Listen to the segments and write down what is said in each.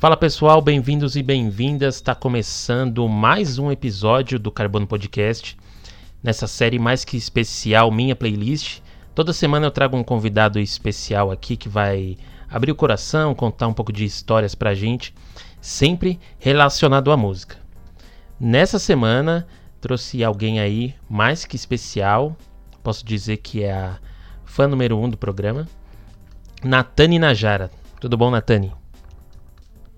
Fala pessoal, bem-vindos e bem-vindas. Está começando mais um episódio do Carbono Podcast. Nessa série mais que especial, minha playlist. Toda semana eu trago um convidado especial aqui que vai abrir o coração, contar um pouco de histórias pra gente, sempre relacionado à música. Nessa semana trouxe alguém aí mais que especial, posso dizer que é a fã número um do programa, Natane Najara. Tudo bom, Natane?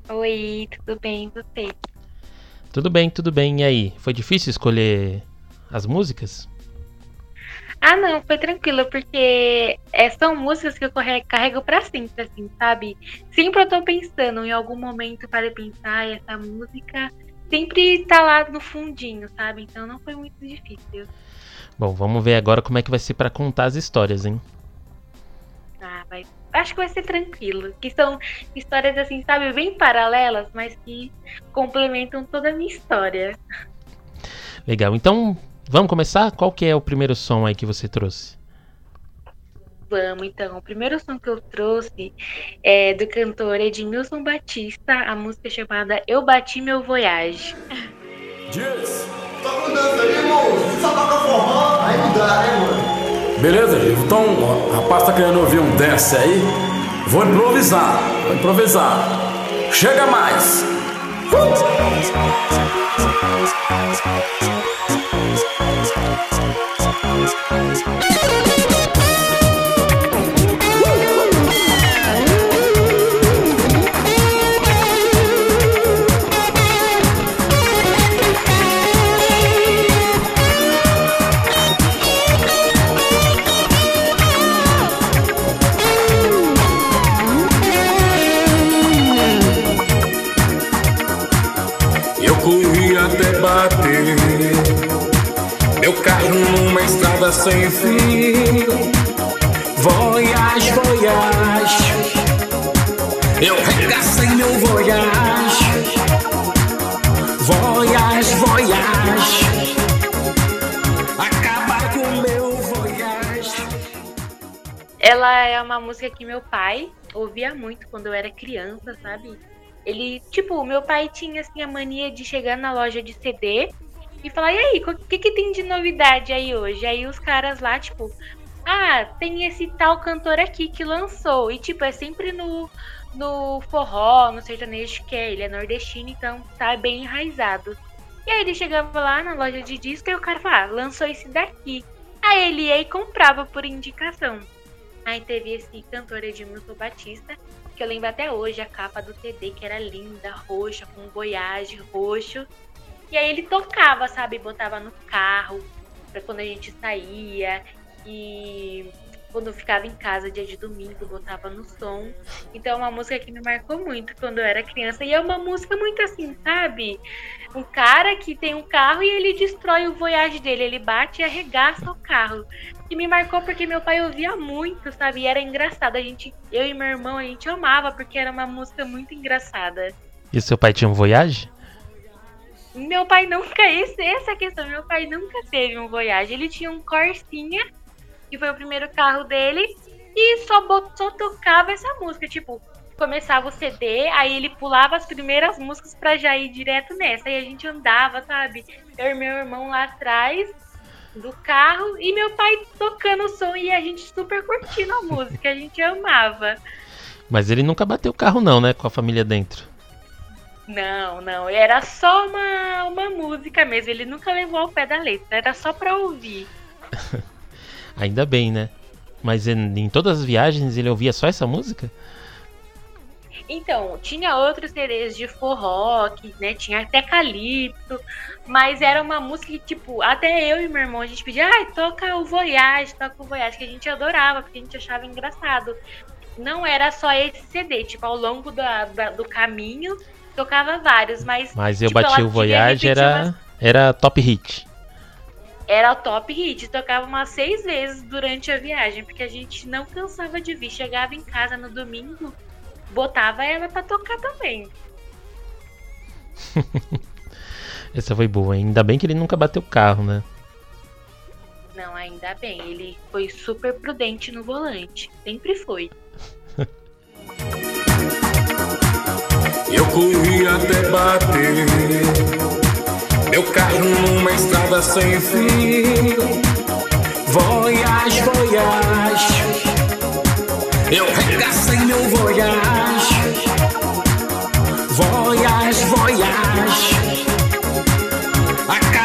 Oi, tudo bem, você? Tudo bem, tudo bem. E aí, foi difícil escolher as músicas? Ah, não, foi tranquilo, porque é, são músicas que eu carrego pra sempre, assim, sabe? Sempre eu tô pensando, em algum momento para pensar, essa música sempre tá lá no fundinho, sabe? Então não foi muito difícil. Bom, vamos ver agora como é que vai ser para contar as histórias, hein? Ah, vai acho que vai ser tranquilo. Que são histórias assim, sabe, bem paralelas, mas que complementam toda a minha história. Legal. Então, vamos começar? Qual que é o primeiro som aí que você trouxe? Vamos, então. O primeiro som que eu trouxe é do cantor Edmilson Batista, a música chamada Eu Bati Meu Voyage. Dias! Tá com dança aí, irmão? Só toca forró, aí não dá, né, mano? Beleza, então o rapaz tá querendo ouvir um dance aí? Vou improvisar, vou improvisar. Chega mais! Sem fim. Voyage, voyage. Eu regacei meu voyage. Voyage, voyage. Acabar com meu voyage. Ela é uma música que meu pai ouvia muito quando eu era criança, sabe? Ele, tipo, meu pai tinha assim a mania de chegar na loja de CD e falar, e aí, o que, que tem de novidade aí hoje? Aí os caras lá, tipo, ah, tem esse tal cantor aqui que lançou. E tipo, é sempre no, no forró, no sertanejo que é, ele é nordestino, então tá bem enraizado. E aí ele chegava lá na loja de disco e o cara falava, ah, lançou esse daqui. Aí ele ia e comprava por indicação. Aí teve esse cantor Edmilson Batista, que eu lembro até hoje a capa do CD, que era linda, roxa, com goiás roxo. E aí ele tocava, sabe? Botava no carro para quando a gente saía. E quando eu ficava em casa dia de domingo, botava no som. Então é uma música que me marcou muito quando eu era criança. E é uma música muito assim, sabe? Um cara que tem um carro e ele destrói o Voyage dele. Ele bate e arregaça o carro. E me marcou porque meu pai ouvia muito, sabe? E era engraçado. A gente, eu e meu irmão, a gente amava porque era uma música muito engraçada. E seu pai tinha um Voyage? Meu pai nunca. Esse, essa é questão. Meu pai nunca teve um Voyage. Ele tinha um Corsinha, que foi o primeiro carro dele, e só, só tocava essa música. Tipo, começava o CD, aí ele pulava as primeiras músicas pra já ir direto nessa. Aí a gente andava, sabe? Eu e meu irmão lá atrás do carro e meu pai tocando o som e a gente super curtindo a música. A gente amava. Mas ele nunca bateu o carro, não, né? Com a família dentro. Não, não. Era só uma, uma música mesmo. Ele nunca levou ao pé da letra. Era só pra ouvir. Ainda bem, né? Mas em, em, todas as viagens ele ouvia só essa música? Então, tinha outros CDs de forró, que, né, tinha até Calipso, mas era uma música que, tipo, até eu e meu irmão, a gente pedia, ai, toca o Voyage, toca o Voyage, que a gente adorava, porque a gente achava engraçado. Não era só esse CD, tipo, ao longo da, da do caminho, tocava vários, mas. Mas eu tipo, bati o Voyage, era, umas... era top hit. Era o top hit, tocava umas seis vezes durante a viagem, porque a gente não cansava de vir. Chegava em casa no domingo, botava ela pra tocar também. Essa foi boa, ainda bem que ele nunca bateu o carro, né? Não, ainda bem. Ele foi super prudente no volante. Sempre foi. Eu corri até bater. Meu carro numa estrada sem fim. Voyage, voyage. Eu regacei meu voyage. Voyage, voyage. Acabar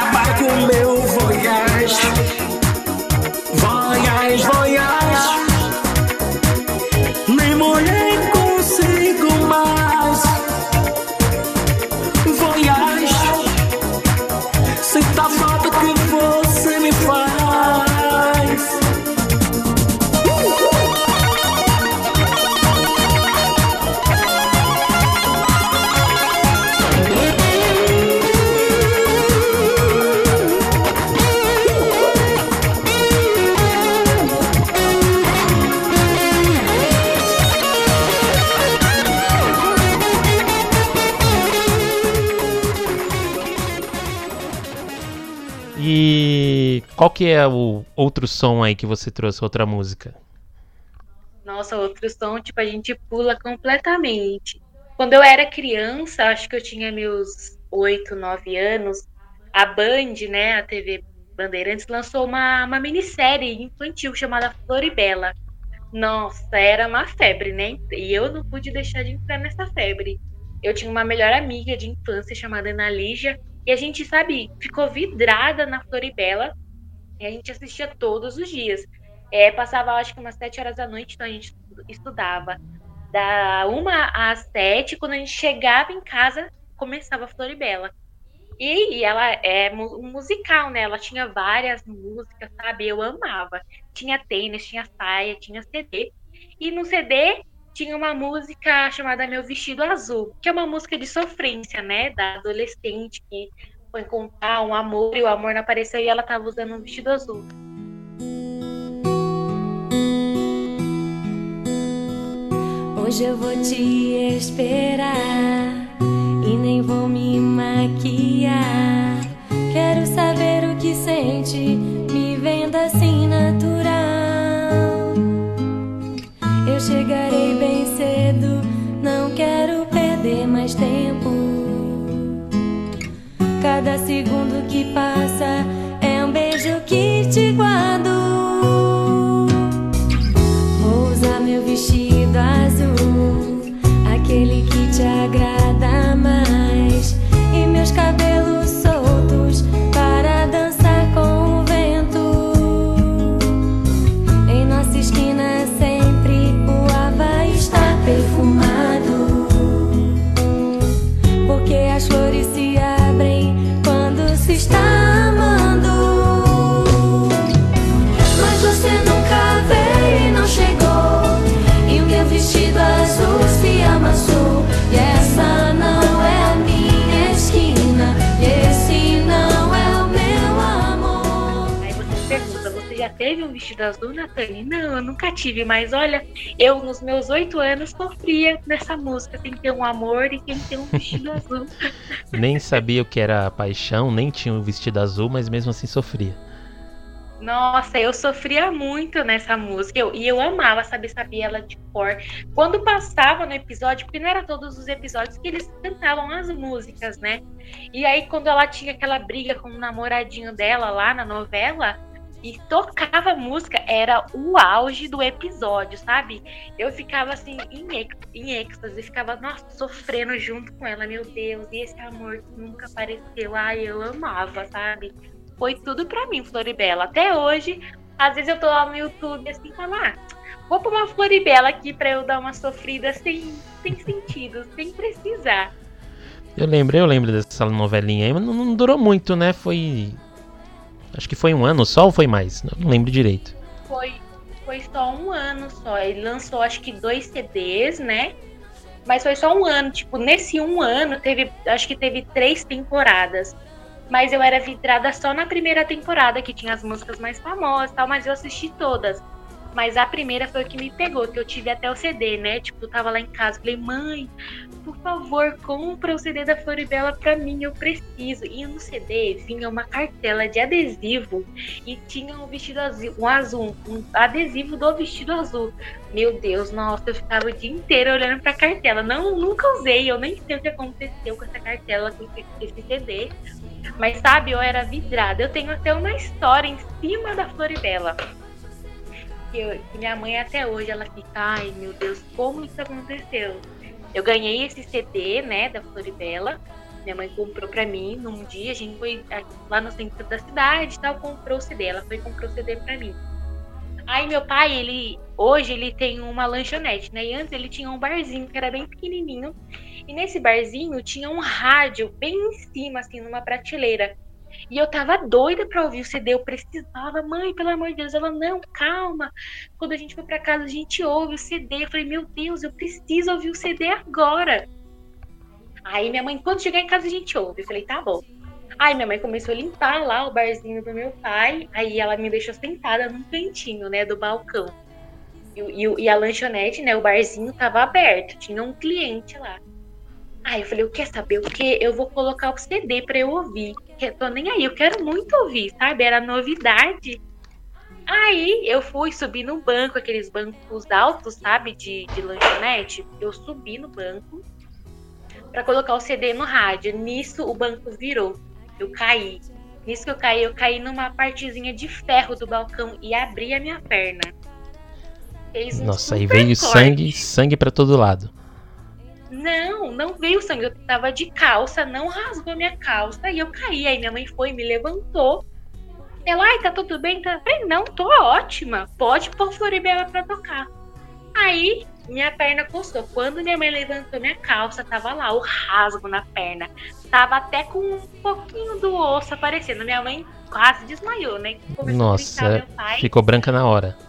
que é o outro som aí que você trouxe, outra música? Nossa, outro som, tipo, a gente pula completamente. Quando eu era criança, acho que eu tinha meus 8, 9 anos, a Band, né, a TV Bandeirantes, lançou uma, uma minissérie infantil chamada Floribela. Nossa, era uma febre, né? E eu não pude deixar de entrar nessa febre. Eu tinha uma melhor amiga de infância chamada Ana Lígia, e a gente, sabe, ficou vidrada na Floribela, e a gente assistia todos os dias. É, passava, acho que umas sete horas da noite, então a gente estudava da uma às sete. Quando a gente chegava em casa, começava a Floribela. E, e ela é mu- musical, né? Ela tinha várias músicas, sabe? Eu amava. Tinha tênis, tinha saia, tinha CD. E no CD tinha uma música chamada Meu Vestido Azul, que é uma música de sofrência, né? Da adolescente que foi encontrar um amor e o amor não apareceu e ela tava usando um vestido azul. Hoje eu vou te esperar e nem vou me maquiar. Quero saber o que sente, me vendo assim natural. Eu chegarei bem Cada segundo que passa é um beijo que te guardo. Vou usar meu vestido azul, aquele que te agrada mais, teve um vestido azul, Natane? Não, eu nunca tive, mas olha, eu nos meus oito anos sofria nessa música. Tem que ter um amor e tem que ter um vestido azul. Nem sabia o que era paixão, nem tinha um vestido azul, mas mesmo assim sofria. Nossa, eu sofria muito nessa música. Eu- e eu amava saber, sabia ela de cor. Quando passava no episódio, porque não era todos os episódios que eles cantavam as músicas, né? E aí, quando ela tinha aquela briga com o namoradinho dela lá na novela, e tocava música, era o auge do episódio, sabe? Eu ficava assim, em, em êxtase, ficava, nossa, sofrendo junto com ela, meu Deus, e esse amor que nunca apareceu. Ai, eu amava, sabe? foi tudo pra mim, Floribela. Até hoje, às vezes eu tô lá no YouTube assim, falar, ah, vou pôr uma Floribela aqui pra eu dar uma sofrida sem, sem sentido, sem precisar. Eu lembro, eu lembro dessa novelinha aí, mas não, não durou muito, né? Foi. Acho que foi um ano só ou foi mais? Não, lembro direito. Foi, foi só um ano só. Ele lançou acho que dois CDs, né? Mas foi só um ano. Tipo, nesse um ano teve. Acho que teve três temporadas. Mas eu era vidrada só na primeira temporada, que tinha as músicas mais famosas e tal, mas eu assisti todas. Mas a primeira foi o que me pegou, que eu tive até o CD, né? Tipo, eu tava lá em casa, falei, mãe, por favor, compra o CD da Floribela pra mim, eu preciso. E no CD vinha uma cartela de adesivo e tinha um vestido azul, um azul, um adesivo do vestido azul. Meu Deus, nossa, eu ficava o dia inteiro olhando pra cartela. Não, nunca usei, eu nem sei o que aconteceu com essa cartela, com esse CD. Mas sabe, eu era vidrada. Eu tenho até uma história em cima da Floribela que, eu, que minha mãe até hoje ela fica, ai meu Deus, como isso aconteceu? Eu ganhei esse CD, né, da Floribela. Minha mãe comprou pra mim num dia, a gente foi lá no centro da cidade e tal, comprou o CD. Ela foi comprou o CD pra mim. Aí meu pai, ele hoje ele tem uma lanchonete, né? E antes ele tinha um barzinho que era bem pequenininho. E nesse barzinho tinha um rádio bem em cima, assim, numa prateleira. E eu tava doida pra ouvir o CD, eu precisava, mãe, pelo amor de Deus. Ela, não, calma. Quando a gente for pra casa, a gente ouve o CD. Eu falei, meu Deus, eu preciso ouvir o CD agora. Aí minha mãe, quando chegar em casa, a gente ouve. Eu falei, tá bom. Aí minha mãe começou a limpar lá o barzinho do meu pai. Aí ela me deixou sentada num cantinho, né, do balcão. E, e, e a lanchonete, né, o barzinho tava aberto. Tinha um cliente lá. Aí eu falei, eu quero saber o que? Eu vou colocar o CD pra eu ouvir. Eu tô nem aí, eu quero muito ouvir, sabe? Era novidade. Aí eu fui subir no banco, aqueles bancos altos, sabe? De, de lanchonete. Eu subi no banco para colocar o CD no rádio. Nisso o banco virou. Eu caí. Nisso que eu caí, eu caí numa partezinha de ferro do balcão e abri a minha perna. Um Nossa, aí veio corte. sangue, sangue para todo lado. Não, não veio sangue. Eu tava de calça, não rasgou minha calça e eu caí. Aí minha mãe foi, me levantou. Ela, ai, tá tudo bem? Tá bem? Não, tô ótima. Pode pôr Floribela pra tocar. Aí minha perna coçou. Quando minha mãe levantou minha calça, tava lá o rasgo na perna. Tava até com um pouquinho do osso aparecendo. Minha mãe quase desmaiou, né? Começou Nossa, ficou branca na hora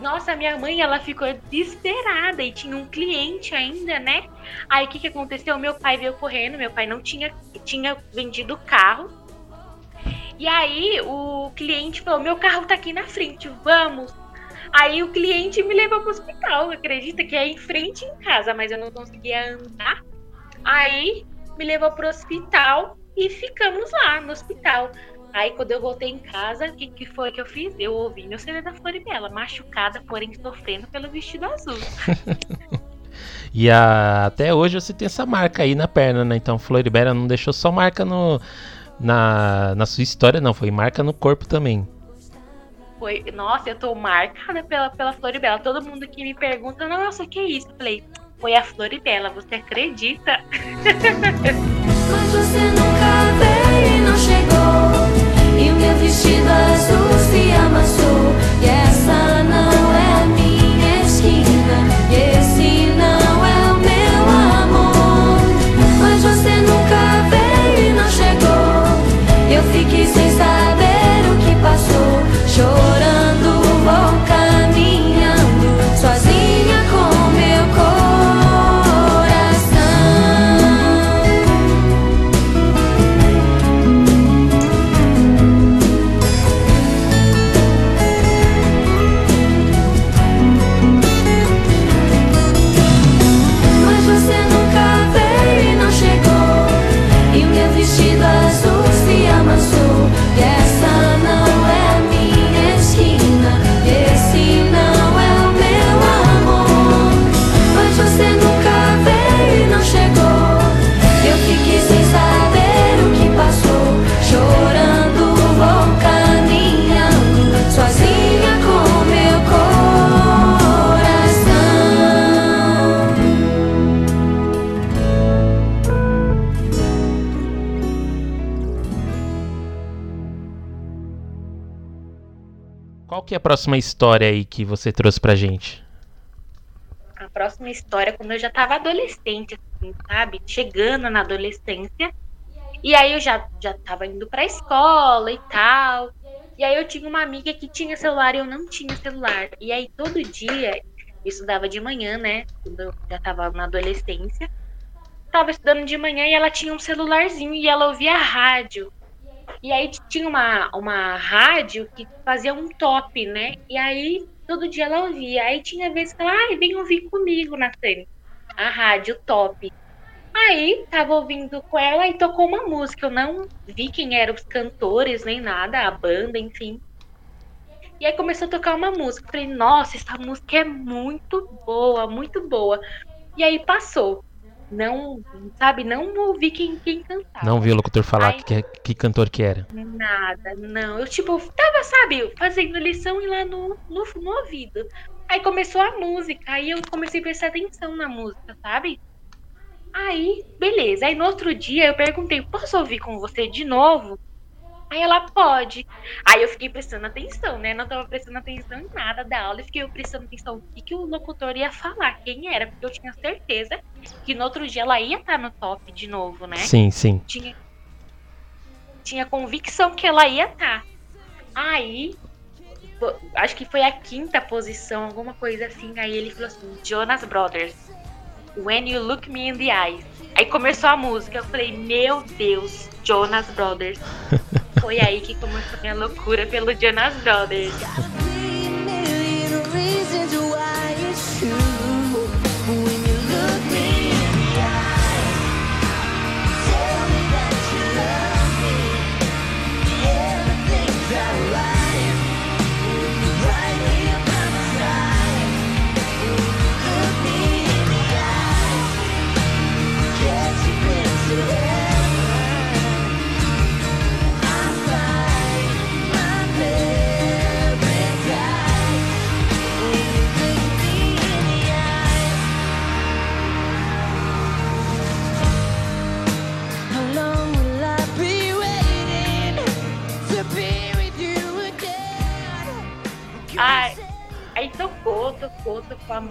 nossa, minha mãe, ela ficou desesperada e tinha um cliente ainda, né? Aí o que que aconteceu? Meu pai veio correndo, meu pai não tinha, tinha vendido o carro. E aí o cliente falou: Meu carro tá aqui na frente, vamos. Aí o cliente me levou pro hospital, acredita que é em frente em casa, mas eu não conseguia andar. Aí me levou pro hospital e ficamos lá no hospital. Aí quando eu voltei em casa, o que, que foi que eu fiz? Eu ouvi meu CD da Floribela, machucada, porém sofrendo pelo vestido azul. e a, até hoje você tem essa marca aí na perna, né? Então Floribela não deixou só marca no, na, na sua história, não, foi marca no corpo também. Foi, nossa, eu tô marcada pela, pela Floribela. Todo mundo que me pergunta, nossa, que é isso? Eu falei, foi a Floribela, você acredita? Mas você nunca chegou. Vestido azul se amassou próxima história aí que você trouxe pra gente? A próxima história, quando eu já tava adolescente, assim, sabe? Chegando na adolescência. E aí eu já, já tava indo pra escola e tal. E aí eu tinha uma amiga que tinha celular e eu não tinha celular. E aí todo dia, eu estudava de manhã, né? Quando eu já tava na adolescência. Tava estudando de manhã e ela tinha um celularzinho e ela ouvia rádio. E aí tinha uma, uma rádio que fazia um top, né? E aí todo dia ela ouvia. Aí tinha vezes que ela, ai, vem ouvir comigo, Natane. A rádio top. Aí tava ouvindo com ela e tocou uma música. Eu não vi quem eram os cantores, nem nada, a banda, enfim. E aí começou a tocar uma música. Falei, nossa, essa música é muito boa, muito boa. E aí passou. Não, sabe, não ouvi quem, quem cantava. Não vi o locutor falar Aí- que, que cantor que era. Nada, não. Eu, tipo, tava, sabe, fazendo lição e lá no, no, no ouvido. Aí começou a música, aí eu comecei a prestar atenção na música, sabe? Aí, beleza. Aí no outro dia eu perguntei, posso ouvir com você de novo? Aí ela pode. Aí eu fiquei prestando atenção, né? Não tava prestando atenção em nada da aula. E fiquei prestando atenção no que, que o locutor ia falar, quem era, porque eu tinha certeza que no outro dia ela ia estar no top de novo, né? Sim, sim. tinha tinha convicção que ela ia estar. Aí, pô, acho que foi a quinta posição, alguma coisa assim. Aí ele falou assim: Jonas Brothers, When You Look Me in the Eyes. Aí começou a música. Eu falei: Meu Deus, Jonas Brothers. Foi aí que começou minha loucura pelo Jonas Brothers.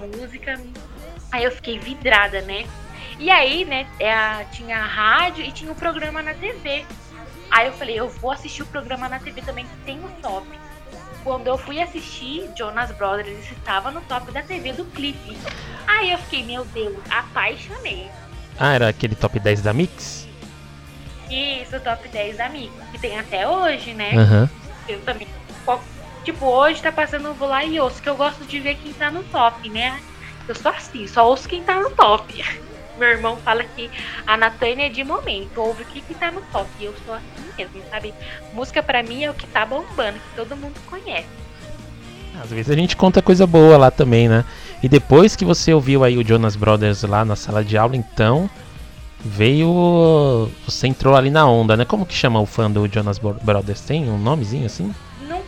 Música. Aí eu fiquei vidrada, né? E aí, né, é tinha a rádio e tinha o programa na TV. Aí eu falei, eu vou assistir o programa na TV também, que tem o top. Quando eu fui assistir, Jonas Brothers estava no top da TV do clipe. Aí eu fiquei, meu Deus, apaixonei. Ah, era aquele top 10 da Mix? Isso, top 10 amigos, que tem até hoje, né? Aham. Eu também. Tipo, hoje tá passando Vou Lá e Ouço, que eu gosto de ver quem tá no top, né? Eu sou assim, só ouço quem tá no top. Meu irmão fala que a Natânia é de momento, ouve o que, que tá no top. E eu sou assim mesmo, sabe? Música pra mim é o que tá bombando, que todo mundo conhece. Às vezes a gente conta coisa boa lá também, né? E depois que você ouviu aí o Jonas Brothers lá na sala de aula, então veio. Você entrou ali na onda, né? Como que chama o fã do Jonas Bro- Brothers? Tem um nomezinho assim?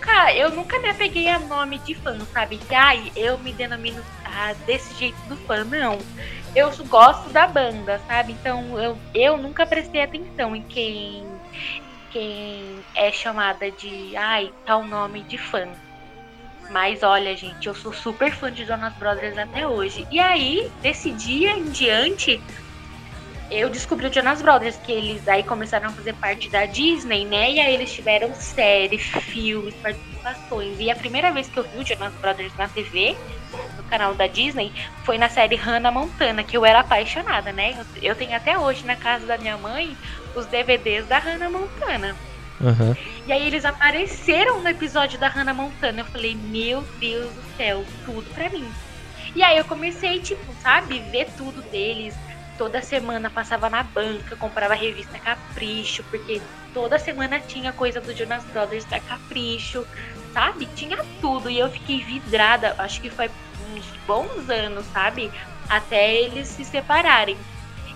Nunca, eu nunca me apeguei a nome de fã, sabe? Que, ai, eu me denomino ah, desse jeito do fã, não. Eu gosto da banda, sabe? Então eu, eu nunca prestei atenção em quem, quem é chamada de, ai, tal nome de fã. Mas olha, gente, eu sou super fã de Jonas Brothers até hoje. E aí, desse dia em diante, eu descobri o Jonas Brothers, que eles aí começaram a fazer parte da Disney, né? E aí eles tiveram séries, filmes, participações. E a primeira vez que eu vi o Jonas Brothers na TV, no canal da Disney, foi na série Hannah Montana, que eu era apaixonada, né? Eu, tenho até hoje na casa da minha mãe os DVDs da Hannah Montana. Aham. E aí eles apareceram no episódio da Hannah Montana. Eu falei, meu Deus do céu, tudo pra mim. E aí eu comecei, tipo, sabe, ver tudo deles. Toda semana passava na banca, comprava a revista Capricho, porque toda semana tinha coisa do Jonas Brothers da Capricho, sabe? Tinha tudo. E eu fiquei vidrada, acho que foi uns bons anos, sabe? Até eles se separarem.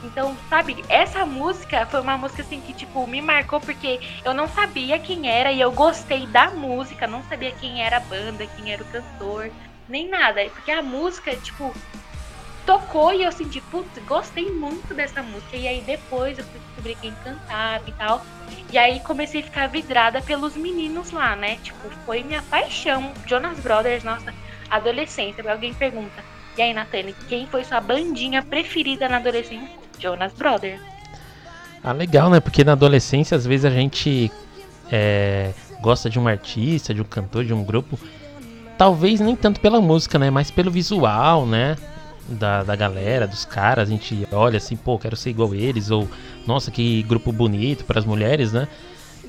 Então, sabe, essa música foi uma música assim que, tipo, me marcou porque eu não sabia quem era e eu gostei da música, não sabia quem era a banda, quem era o cantor, nem nada. Porque a música, tipo, tocou e eu senti, putz, gostei muito dessa música. E aí depois eu fui descobrir quem cantava e tal. E aí comecei a ficar vidrada pelos meninos lá, né? Tipo, foi minha paixão. Jonas Brothers, nossa, adolescência. Alguém pergunta, e aí, Natane, quem foi sua bandinha preferida na adolescência? Jonas Brothers. Ah, legal, né? Porque na adolescência, às vezes, a gente é, gosta de um artista, de um cantor, de um grupo. Talvez nem tanto pela música, né? Mas pelo visual, né? Da, da galera, dos caras. A gente olha assim, pô, quero ser igual eles. Ou, nossa, que grupo bonito para as mulheres, né?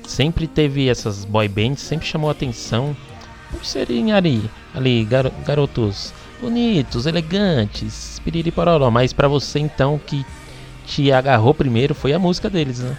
Sempre teve essas boy bands, sempre chamou atenção. por serem ali, ali garo- garotos bonitos, elegantes, piriri pororó. Mas pra você então que te agarrou primeiro foi a música deles, né?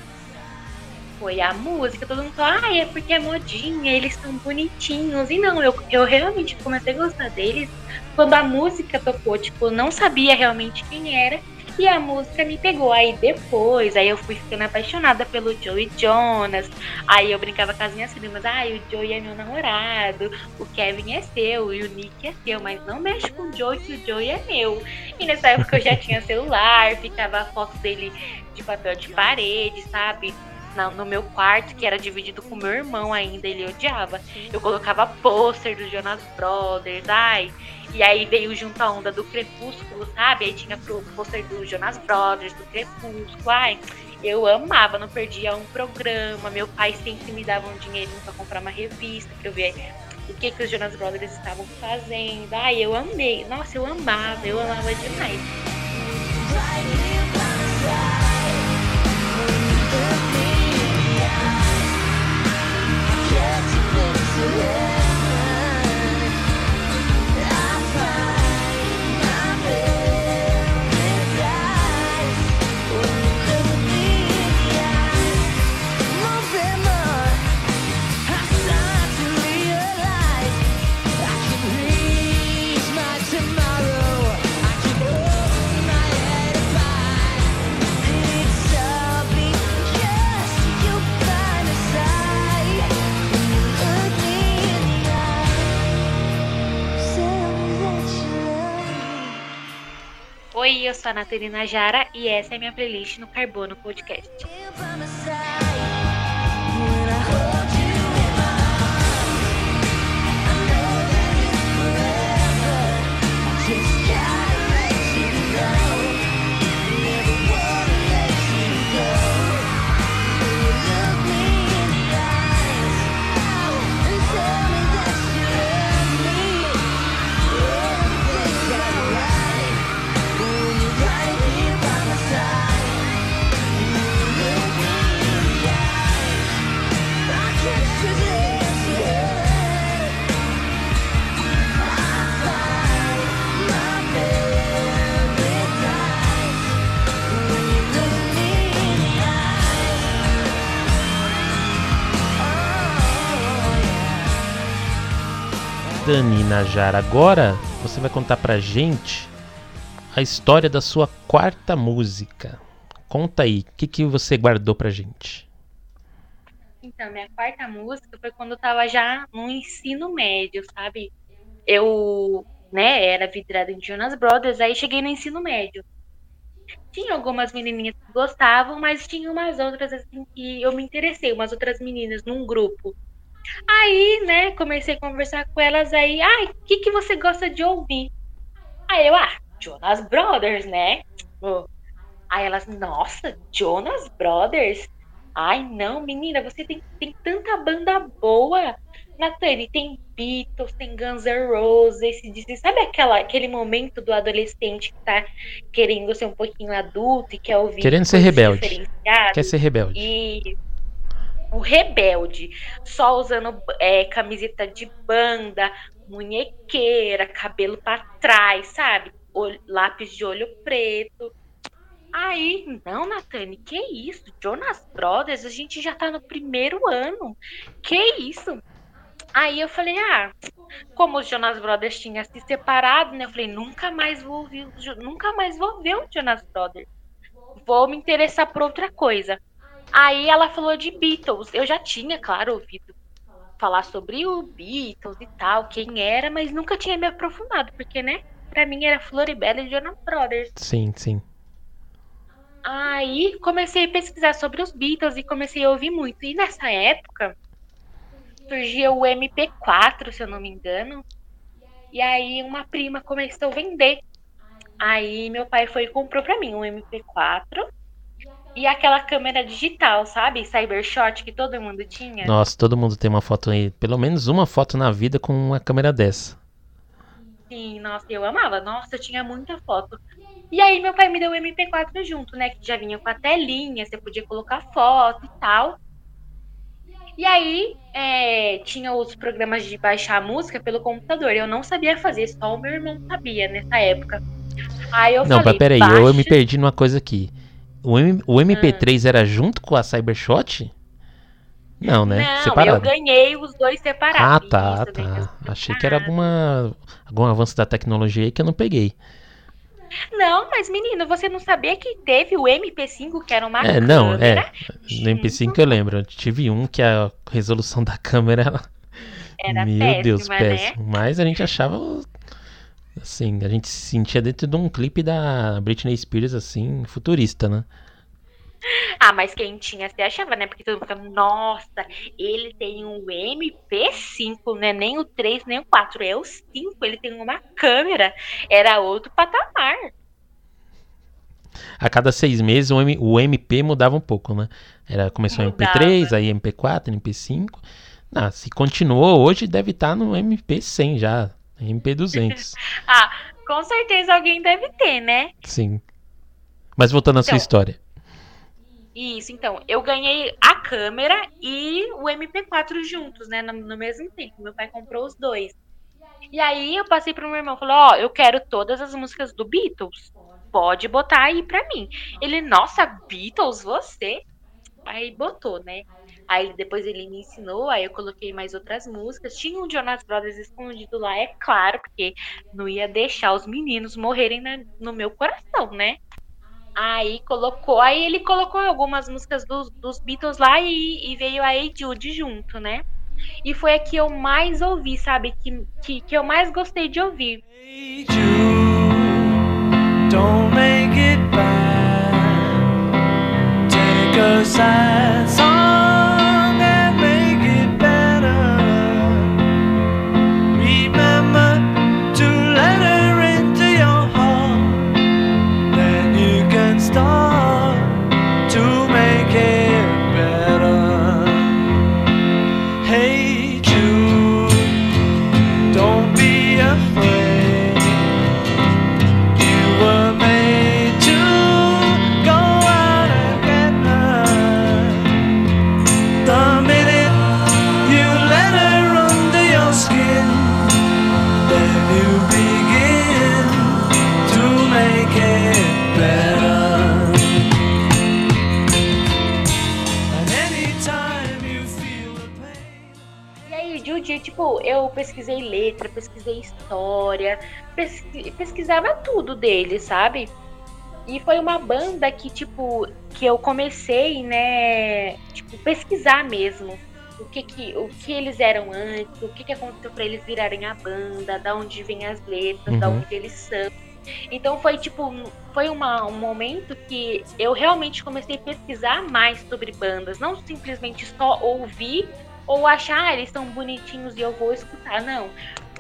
Foi a música, todo mundo falou, ah, é porque é modinha, eles são bonitinhos. E não, eu, eu realmente comecei a gostar deles quando a música tocou, tipo, eu não sabia realmente quem era. E a música me pegou. Aí depois, aí eu fui ficando apaixonada pelo Joey Jonas. Aí eu brincava com as minhas primas, ah, o Joey é meu namorado, o Kevin é seu e o Nick é seu, mas não mexe com o Joey, que o Joey é meu. E nessa época eu já tinha celular, ficava a foto dele de papel de parede, sabe? Na- no meu quarto, que era dividido com meu irmão ainda, ele odiava. Eu colocava pôster do Jonas Brothers, ai. E aí veio junto a onda do Crepúsculo, sabe? Aí tinha pôster do Jonas Brothers, do Crepúsculo, ai. Eu amava, não perdia um programa. Meu pai sempre me dava um dinheirinho pra comprar uma revista, pra eu ver o que, que os Jonas Brothers estavam fazendo. Ai, eu amei. Nossa, eu amava, eu amava demais. Oi, eu sou a Natalina Jara e essa é a minha playlist no Carbono Podcast. Dani Najara, agora você vai contar pra gente a história da sua quarta música. Conta aí, o que, que você guardou pra gente? Então, minha quarta música foi quando eu tava já no ensino médio, sabe? Eu, né, era vidrada em Jonas Brothers, aí cheguei no ensino médio. Tinha algumas menininhas que gostavam, mas tinha umas outras assim que eu me interessei, umas outras meninas num grupo. Aí, né, comecei a conversar com elas aí, ai, o que, que você gosta de ouvir? Aí eu, ah, Jonas Brothers, né? Oh. Aí elas, nossa, Jonas Brothers? Ai, não, menina, você tem, tem tanta banda boa. Natane, tem Beatles, tem Guns N' Roses, esse DC. Sabe aquela, aquele momento do adolescente que tá querendo ser um pouquinho adulto e quer ouvir. Querendo ser rebelde. Quer ser rebelde? E o rebelde, só usando é, camiseta de banda, munhequeira, cabelo pra trás, sabe? Lápis de olho preto. Aí, não, Natane, que isso? Jonas Brothers, a gente já tá no primeiro ano. Que isso? Aí eu falei, ah, como os Jonas Brothers tinham se separado, né? Eu falei, nunca mais vou ouvir, nunca mais vou ver o Jonas Brothers. Vou me interessar por outra coisa. Aí ela falou de Beatles. Eu já tinha, claro, ouvido falar sobre o Beatles e tal, quem era, mas nunca tinha me aprofundado, porque, né? Pra mim era Floribela e Jonas Brothers. Sim, sim. Aí comecei a pesquisar sobre os Beatles e comecei a ouvir muito. E nessa época surgiu o MP4, se eu não me engano. E aí uma prima começou a vender. Aí meu pai foi e comprou pra mim um MP4 e aquela câmera digital, sabe? Cybershot que todo mundo tinha. Nossa, todo mundo tem uma foto aí, pelo menos uma foto na vida com uma câmera dessa. Sim, nossa, eu amava. Nossa, eu tinha muita foto. E aí meu pai me deu o MP4 junto, né? Que já vinha com a telinha, você podia colocar foto e tal. E aí é, tinha os programas de baixar a música pelo computador. Eu não sabia fazer, só o meu irmão sabia nessa época. Aí eu Não, falei, peraí, baixa... eu me perdi numa coisa aqui. O, M- o MP3 era junto com a Cybershot? Não, né? Não, eu Separado. ganhei os dois Ah, separados. tá, Isso, os tá. dois Achei que era alguma algum avanço da tecnologia aí que eu não peguei. Não, mas menino, você não sabia que teve o MP5, que era uma É, não, câmera? é. No MP5 eu lembro. Eu tive um que a resolução da câmera era. Meu péssima, Deus, né? péssimo. Mas a gente achava. Assim, a gente se sentia dentro de um clipe da Britney Spears, assim, futurista, né? Ah, mas quem tinha se achava, né? Porque todo mundo ficava, nossa, ele tem um MP5, né? Nem o 3, nem o 4, é o 5, ele tem uma câmera. Era outro patamar. A cada seis meses o, M- o MP mudava um pouco, né? Era, começou Mudava. MP3, aí MP4, MP5. Ah, se continuou hoje, deve estar no MP100 já. MP200. Ah, com certeza alguém deve ter, né? Sim. Mas voltando à sua Então, história. Isso, então, eu ganhei a câmera e o MP4 juntos, né, no, no mesmo tempo. Meu pai comprou os dois. E aí eu passei pro meu irmão, falou, ó, eu quero todas as músicas do Beatles. Pode botar aí pra mim. Ele, nossa, Beatles, você? Aí botou, né? Aí depois ele me ensinou, aí eu coloquei mais outras músicas. Tinha um Jonas Brothers escondido lá, é claro, porque não ia deixar os meninos morrerem na- no meu coração, né? Aí colocou, aí ele colocou algumas músicas dos, dos Beatles lá e, e veio a Hey Jude junto, né? E foi a que eu mais ouvi, sabe? Que, que, que eu mais gostei de ouvir. Jude, don't make it bad. Take a sad pesquisei letra, pesquisei história, pesqui- pesquisava tudo dele, sabe? E foi uma banda que, tipo, que eu comecei, né, tipo, pesquisar mesmo. O que que, o que eles eram antes, o que que aconteceu pra eles virarem a banda, da onde vêm as letras, da Uhum. onde eles são. Então foi tipo, foi uma, um momento que eu realmente comecei a pesquisar mais sobre bandas, não simplesmente só ouvir ou achar, ah, eles são bonitinhos e eu vou escutar, não.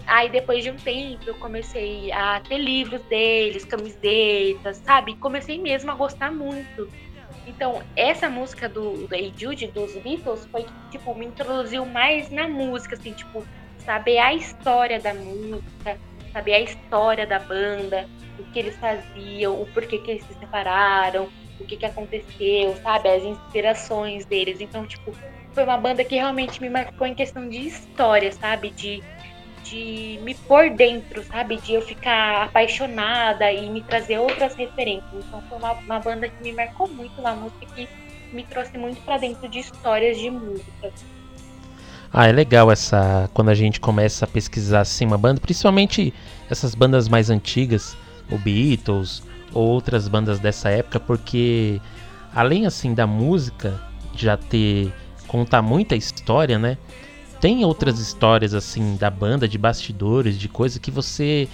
Aí depois de um tempo eu comecei a ter livros deles, camisetas, sabe? Comecei mesmo a gostar muito. Então, essa música do, do Hey Jude, dos Beatles, foi que, tipo, me introduziu mais na música, assim, tipo, saber a história da música, saber a história da banda, o que eles faziam, o porquê que eles se separaram, o que que aconteceu, sabe? As inspirações deles. Então, tipo, foi uma banda que realmente me marcou em questão de história, sabe? De, de me pôr dentro, sabe? De eu ficar apaixonada e me trazer outras referências. Então foi uma, uma banda que me marcou muito na música que me trouxe muito pra dentro de histórias de música. Ah, é legal essa. Quando a gente começa a pesquisar assim uma banda, principalmente essas bandas mais antigas, o Beatles, ou outras bandas dessa época, porque além assim da música já ter contar muita história, né? Tem outras histórias assim da banda, de bastidores, de coisa que você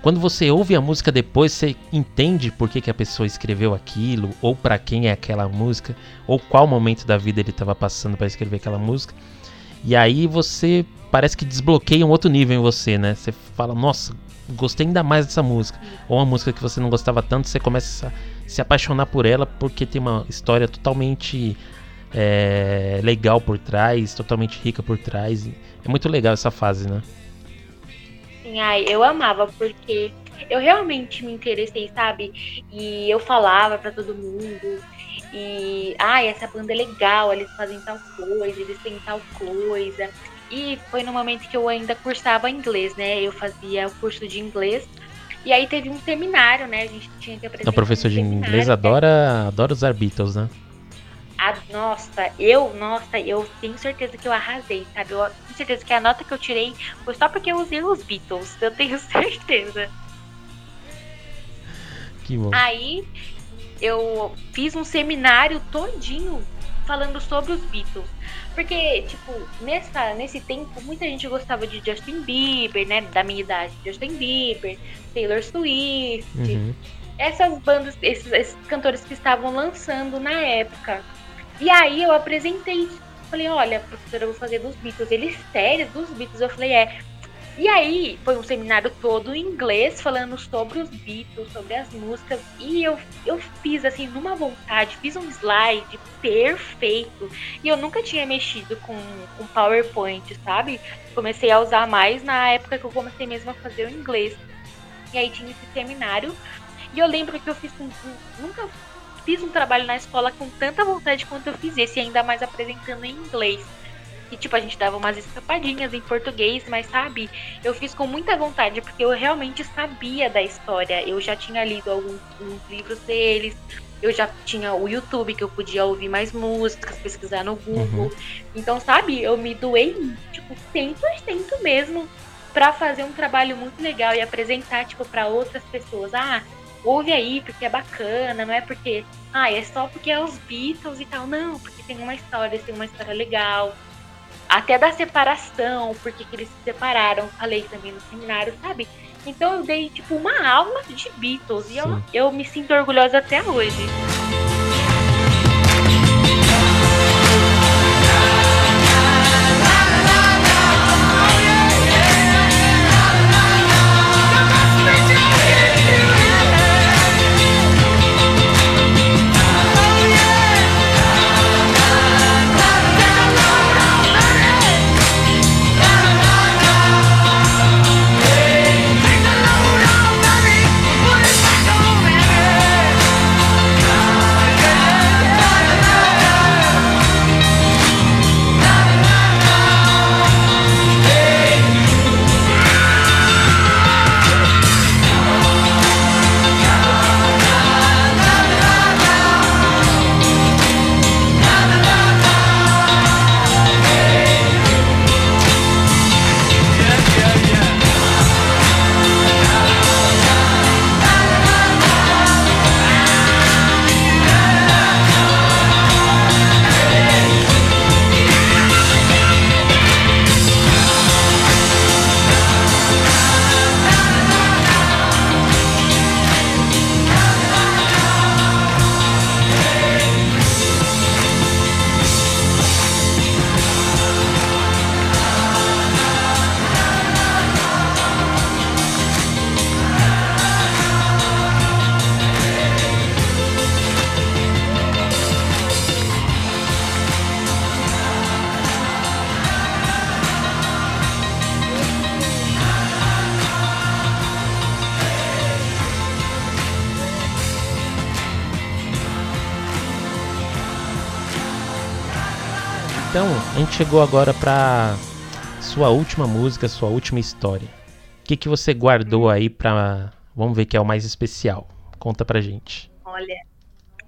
quando você ouve a música depois, você entende por que, que a pessoa escreveu aquilo, ou pra quem é aquela música, ou qual momento da vida ele estava passando para escrever aquela música. E aí você parece que desbloqueia um outro nível em você, né? Você fala, nossa, gostei ainda mais dessa música. Ou uma música que você não gostava tanto, você começa a se apaixonar por ela porque tem uma história totalmente é, legal por trás, totalmente rica por trás. É muito legal essa fase, né? Assim, ai, eu amava, porque eu realmente me interessei, sabe? E eu falava pra todo mundo. E, ai, essa banda é legal, eles fazem tal coisa, eles têm tal coisa. E foi no momento que eu ainda cursava inglês, né? Eu fazia o curso de inglês. E aí teve um seminário, né? A gente tinha que apresentar. O professor um de inglês né? adora, adora usar Beatles, né? A, nossa, eu, nossa, eu tenho certeza que eu arrasei, sabe? Eu tenho certeza que a nota que eu tirei foi só porque eu usei os Beatles. Eu tenho certeza. Que bom. Aí eu fiz um seminário todinho falando sobre os Beatles. Porque, tipo, nessa, nesse tempo, muita gente gostava de Justin Bieber, né? Da minha idade. Justin Bieber, Taylor Swift. Uhum. Essas bandas, esses, esses cantores que estavam lançando na época. E aí eu apresentei. Falei, olha, professora, eu vou fazer dos Beatles. Ele, sério, dos Beatles? Eu falei, é. E aí foi um seminário todo em inglês, falando sobre os Beatles, sobre as músicas. E eu, eu fiz, assim, numa vontade, fiz um slide perfeito. E eu nunca tinha mexido com, com PowerPoint, sabe? Comecei a usar mais na época que eu comecei mesmo a fazer o inglês. E aí tinha esse seminário. E eu lembro que eu fiz um, nunca fiz um trabalho na escola com tanta vontade quanto eu fiz esse, ainda mais apresentando em inglês. E tipo, a gente dava umas escapadinhas em português, mas sabe, eu fiz com muita vontade, porque eu realmente sabia da história. Eu já tinha lido alguns uns livros deles, eu já tinha o YouTube que eu podia ouvir mais músicas, pesquisar no Google. Então, sabe, eu me doei, tipo, 100% mesmo pra fazer um trabalho muito legal e apresentar, tipo, pra outras pessoas. Ah, ouve aí, porque é bacana, não é porque, ah, é só porque é os Beatles e tal. Não, porque tem uma história, tem uma história legal. Até da separação, porque que eles se separaram, falei também no seminário, sabe? Então eu dei, tipo, uma aula de Beatles e eu, eu me sinto orgulhosa até hoje. Então, a gente chegou agora pra sua última música, sua última história. O que, que você guardou aí pra. Vamos ver que é o mais especial. Conta pra gente. Olha,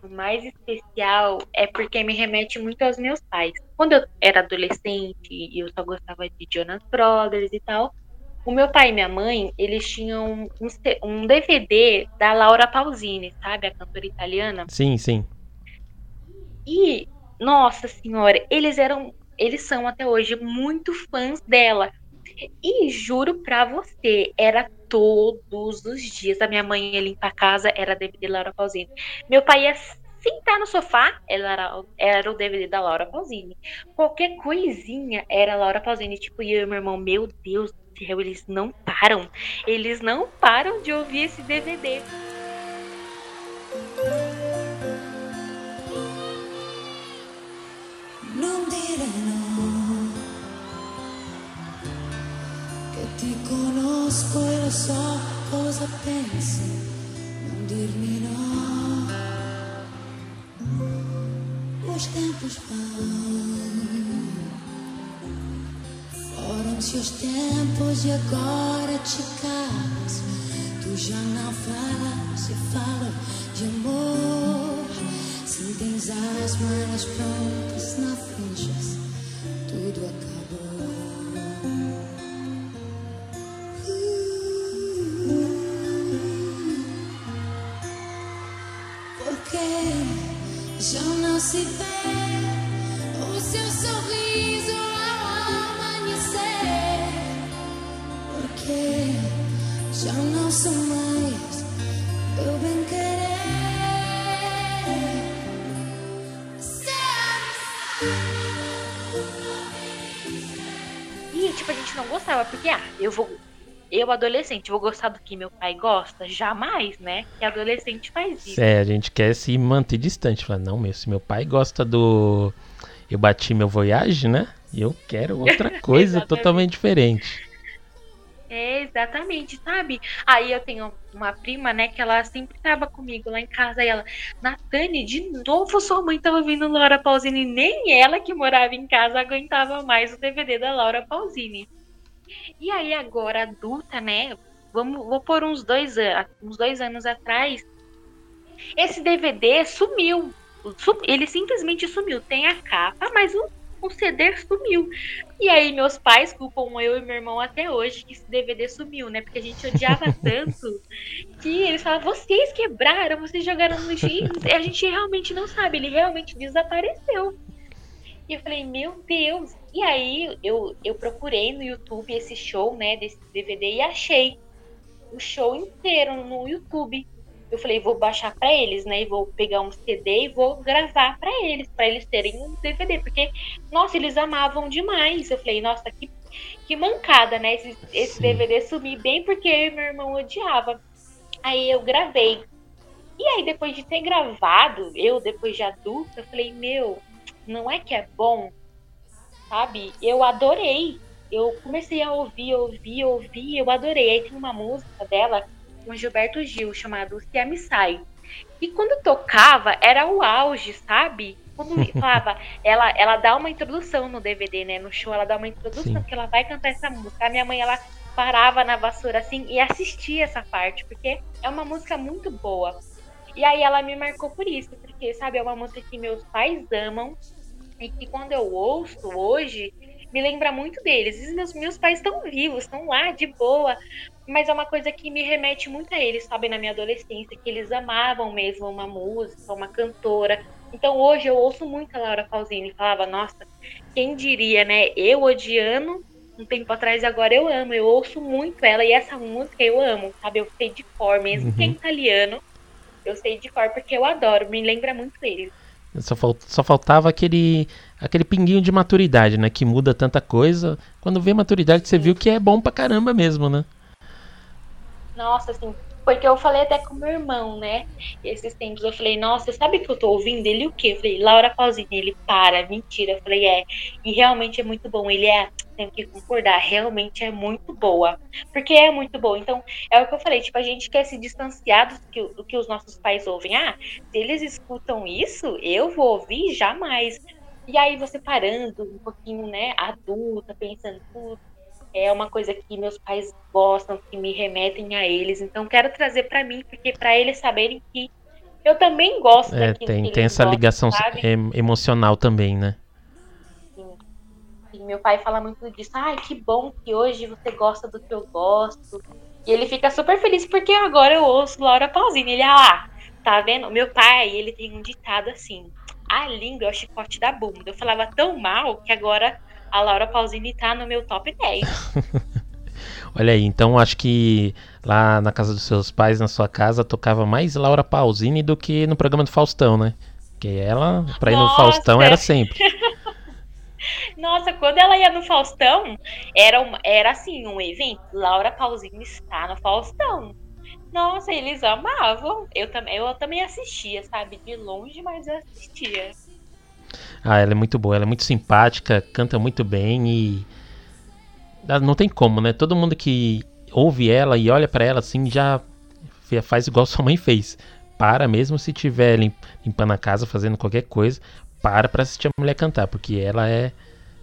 o mais especial é porque me remete muito aos meus pais. Quando eu era adolescente e eu só gostava de Jonas Brothers e tal, o meu pai e minha mãe, eles tinham um, um DVD da Laura Pausini, sabe? A cantora italiana. Sim, sim. E, nossa senhora, eles eram, eles são até hoje muito fãs dela. E juro pra você, era todos os dias. A minha mãe ia limpar a casa, era DVD Laura Pausini. Meu pai ia sentar no sofá, era, era o DVD da Laura Pausini. Qualquer coisinha era Laura Pausini. Tipo, e eu e meu irmão, meu Deus do céu, eles não param. Eles não param de ouvir esse DVD. Non dire no, che ti conosco e lo so cosa pensi, non dirmi no. Os tempos vão. Foram-se os tempos e agora te calas. Tu já não falas se fala de amor. Se tens as malas prontas na frente, tudo acabou. Porque, ah, eu vou. Eu, adolescente, vou gostar do que meu pai gosta? Jamais, né? Que adolescente faz isso. É, a gente quer se manter distante. Falar, não, meu, se meu pai gosta do. Eu bati meu Voyage, né? E eu quero outra coisa totalmente diferente. É, exatamente, sabe? Aí eu tenho uma prima, né, que ela sempre tava comigo lá em casa e ela, Natane, de novo sua mãe tava ouvindo Laura Pausini. Nem ela que morava em casa aguentava mais o DVD da Laura Pausini. E aí agora adulta, né? Vamos, vou por uns dois, an- uns dois anos atrás. Esse DVD sumiu. Su- Ele simplesmente sumiu. Tem a capa, mas o, o CD sumiu. E aí meus pais culpam eu e meu irmão até hoje que esse DVD sumiu, né? Porque a gente odiava tanto que eles falavam, vocês quebraram, vocês jogaram no lixo. E a gente realmente não sabe, ele realmente desapareceu. E eu falei, meu Deus. E aí eu, eu procurei no YouTube esse show, né, desse DVD e achei o show inteiro no YouTube. Eu falei, vou baixar pra eles, né? E vou pegar um CD e vou gravar pra eles, pra eles terem um DVD, porque nossa, eles amavam demais. Eu falei, nossa, que, que mancada, né? Esse, esse. DVD sumir bem porque eu e meu irmão odiava. Aí eu gravei. E aí, depois de ter gravado, eu, depois de adulta, eu falei, meu, não é que é bom? Sabe? Eu adorei. Eu comecei a ouvir, ouvir, ouvir, eu adorei. Aí tem uma música dela com Gilberto Gil, chamado Se A Me Sai. E quando tocava, era o auge, sabe? Quando falava, ela, ela dá uma introdução no DVD, né? No show, ela dá uma introdução, Sim. porque ela vai cantar essa música. A minha mãe, ela parava na vassoura assim e assistia essa parte, porque é uma música muito boa. E aí ela me marcou por isso, porque, sabe, é uma música que meus pais amam e que quando eu ouço hoje, me lembra muito deles. E meus, meus pais estão vivos, estão lá de boa, mas é uma coisa que me remete muito a eles, sabe, na minha adolescência, que eles amavam mesmo uma música, uma cantora. Então hoje eu ouço muito a Laura Pausini e falava, nossa, quem diria, né? Eu odiando um tempo atrás, agora eu amo, eu ouço muito ela e essa música eu amo, sabe? Eu sei de cor, mesmo que é Uhum. italiano, eu sei de cor porque eu adoro, me lembra muito eles. Só, fal- só faltava aquele, aquele pinguinho de maturidade, né? Que muda tanta coisa. Quando vê maturidade, você viu que é bom pra caramba mesmo, né? Nossa, assim, porque eu falei até com meu irmão, né? Esses tempos eu falei, nossa, sabe que eu tô ouvindo ele o quê? Eu falei, Laura Pausini, ele para, mentira. Eu falei, é, e realmente é muito bom. Ele é, tenho que concordar, realmente é muito boa. Porque é muito boa. Então, é o que eu falei, tipo, a gente quer se distanciar do que, do que os nossos pais ouvem. Ah, se eles escutam isso, eu vou ouvir jamais. E aí você parando um pouquinho, né, adulta, pensando, "Putz, é uma coisa que meus pais gostam, que me remetem a eles. Então quero trazer pra mim, porque pra eles saberem que eu também gosto É, tem, tem essa gostam, ligação sabe? em- emocional também, né? E meu pai fala muito disso. Ai, que bom que hoje você gosta do que eu gosto. E ele fica super feliz porque agora eu ouço Laura Pausini. Ele, ah, tá vendo? Meu pai, ele tem um ditado assim: a língua é o chicote da bunda. Eu falava tão mal que agora a Laura Pausini tá no meu top 10. Olha aí, então acho que lá na casa dos seus pais, na sua casa, tocava mais Laura Pausini do que no programa do Faustão, né? Porque ela, pra ir no Nossa! Faustão, era sempre. Nossa, quando ela ia no Faustão, era, uma, era assim, um evento. Laura Pausini está no Faustão. Nossa, eles amavam. Eu também, eu também assistia, sabe? De longe, mas eu assistia. Ah, ela é muito boa, ela é muito simpática, canta muito bem e. ah, Não tem como, né? Todo mundo que ouve ela e olha pra ela assim já faz igual sua mãe fez. Para mesmo se tiver lim- limpando a casa, fazendo qualquer coisa. para pra assistir a mulher cantar, porque ela é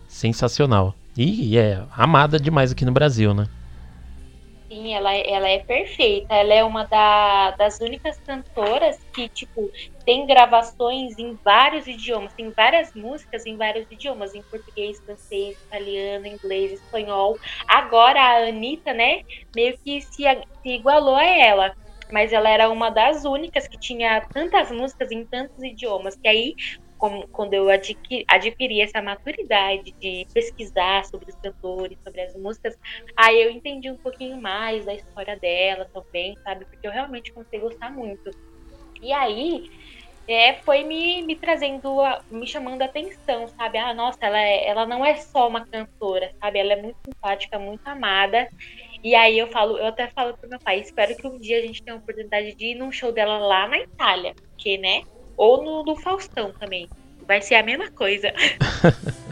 sensacional. E é amada demais aqui no Brasil, né? Sim, ela, ela é perfeita. Ela é uma da- das únicas cantoras que, tipo, tem gravações em vários idiomas. Tem várias músicas em vários idiomas. Em português, francês, italiano, inglês, espanhol. Agora a Anitta, né, meio que se, se igualou a ela. Mas ela era uma das únicas que tinha tantas músicas em tantos idiomas. Que aí, como- quando eu adqui- adquiri essa maturidade de pesquisar sobre os cantores, sobre as músicas, Aí eu entendi um pouquinho mais da história dela também, sabe? Porque eu realmente comecei a gostar muito. E aí, é, foi me, me trazendo, a- me chamando a atenção, sabe? Ah, nossa, ela, é- ela não é só uma cantora, sabe? Ela é muito simpática, muito amada. E aí eu falo, eu até falo pro meu pai, espero que um dia a gente tenha a oportunidade de ir num show dela lá na Itália, porque, né? Ou no do Faustão também. Vai ser a mesma coisa.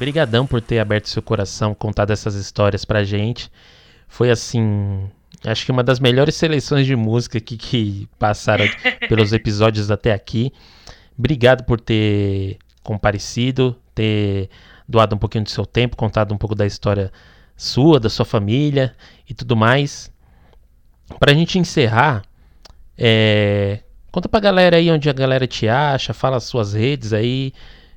Brigadão por ter aberto seu coração, contado essas histórias pra gente. Foi assim, acho que uma das melhores seleções de música que, que passaram pelos episódios até aqui. Obrigado por ter comparecido, ter doado um pouquinho do seu tempo, contado um pouco da história sua, da sua família e tudo mais. Pra gente encerrar, é, conta pra galera aí onde a galera te acha, fala as suas redes aí,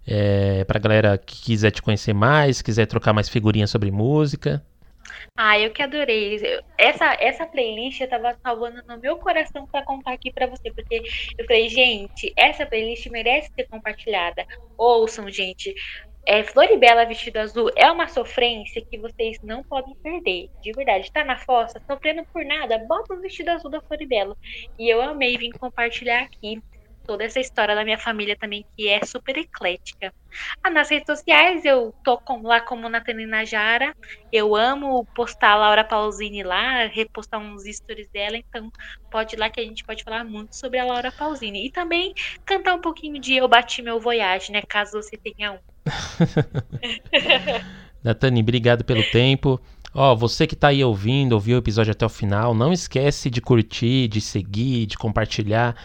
é, pra galera que quiser te conhecer mais, quiser trocar mais figurinhas sobre música. Ah, eu que adorei. Essa, essa playlist eu tava salvando no meu coração pra contar aqui pra você, porque eu falei, gente, essa playlist merece ser compartilhada. Ouçam, gente. É, Floribela Vestido Azul é uma sofrência que vocês não podem perder. De verdade, tá na fossa, sofrendo por nada, bota o vestido azul da Floribela. E eu amei vir compartilhar aqui toda essa história da minha família também, que é super eclética. Ah, nas redes sociais eu tô com- lá como Nathalie Najara. Eu amo postar a Laura Pausini lá, repostar uns stories dela, então pode ir lá que a gente pode falar muito sobre a Laura Pausini. E também cantar um pouquinho de Eu Bati Meu Voyage, né? Caso você tenha um. Natani, obrigado pelo tempo. Ó, você que tá aí ouvindo, ouviu o episódio até o final, não esquece de curtir, de seguir, de compartilhar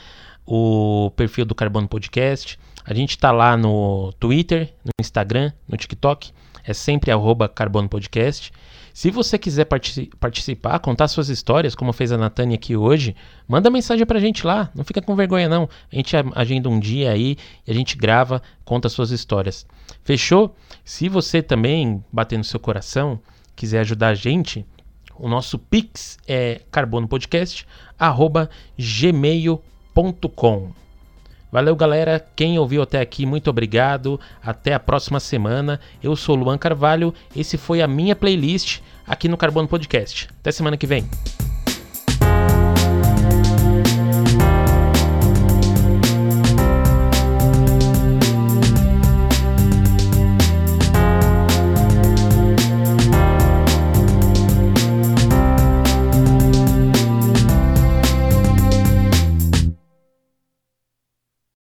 o perfil do Carbono Podcast. A gente tá lá no Twitter, no Instagram, no TikTok. É sempre Carbono Podcast. Se você quiser partici- participar, contar suas histórias, como fez a Natânia aqui hoje, manda mensagem pra gente lá. Não fica com vergonha, não. A gente a- agenda um dia aí e a gente grava, conta suas histórias. Fechou? Se você também bater no seu coração, quiser ajudar a gente, o nosso Pix é carbonopodcast.gmail.com. Valeu, galera. Quem ouviu até aqui, muito obrigado. Até a próxima semana. Eu sou Luan Carvalho. Esse foi a minha playlist aqui no Carbono Podcast. Até semana que vem.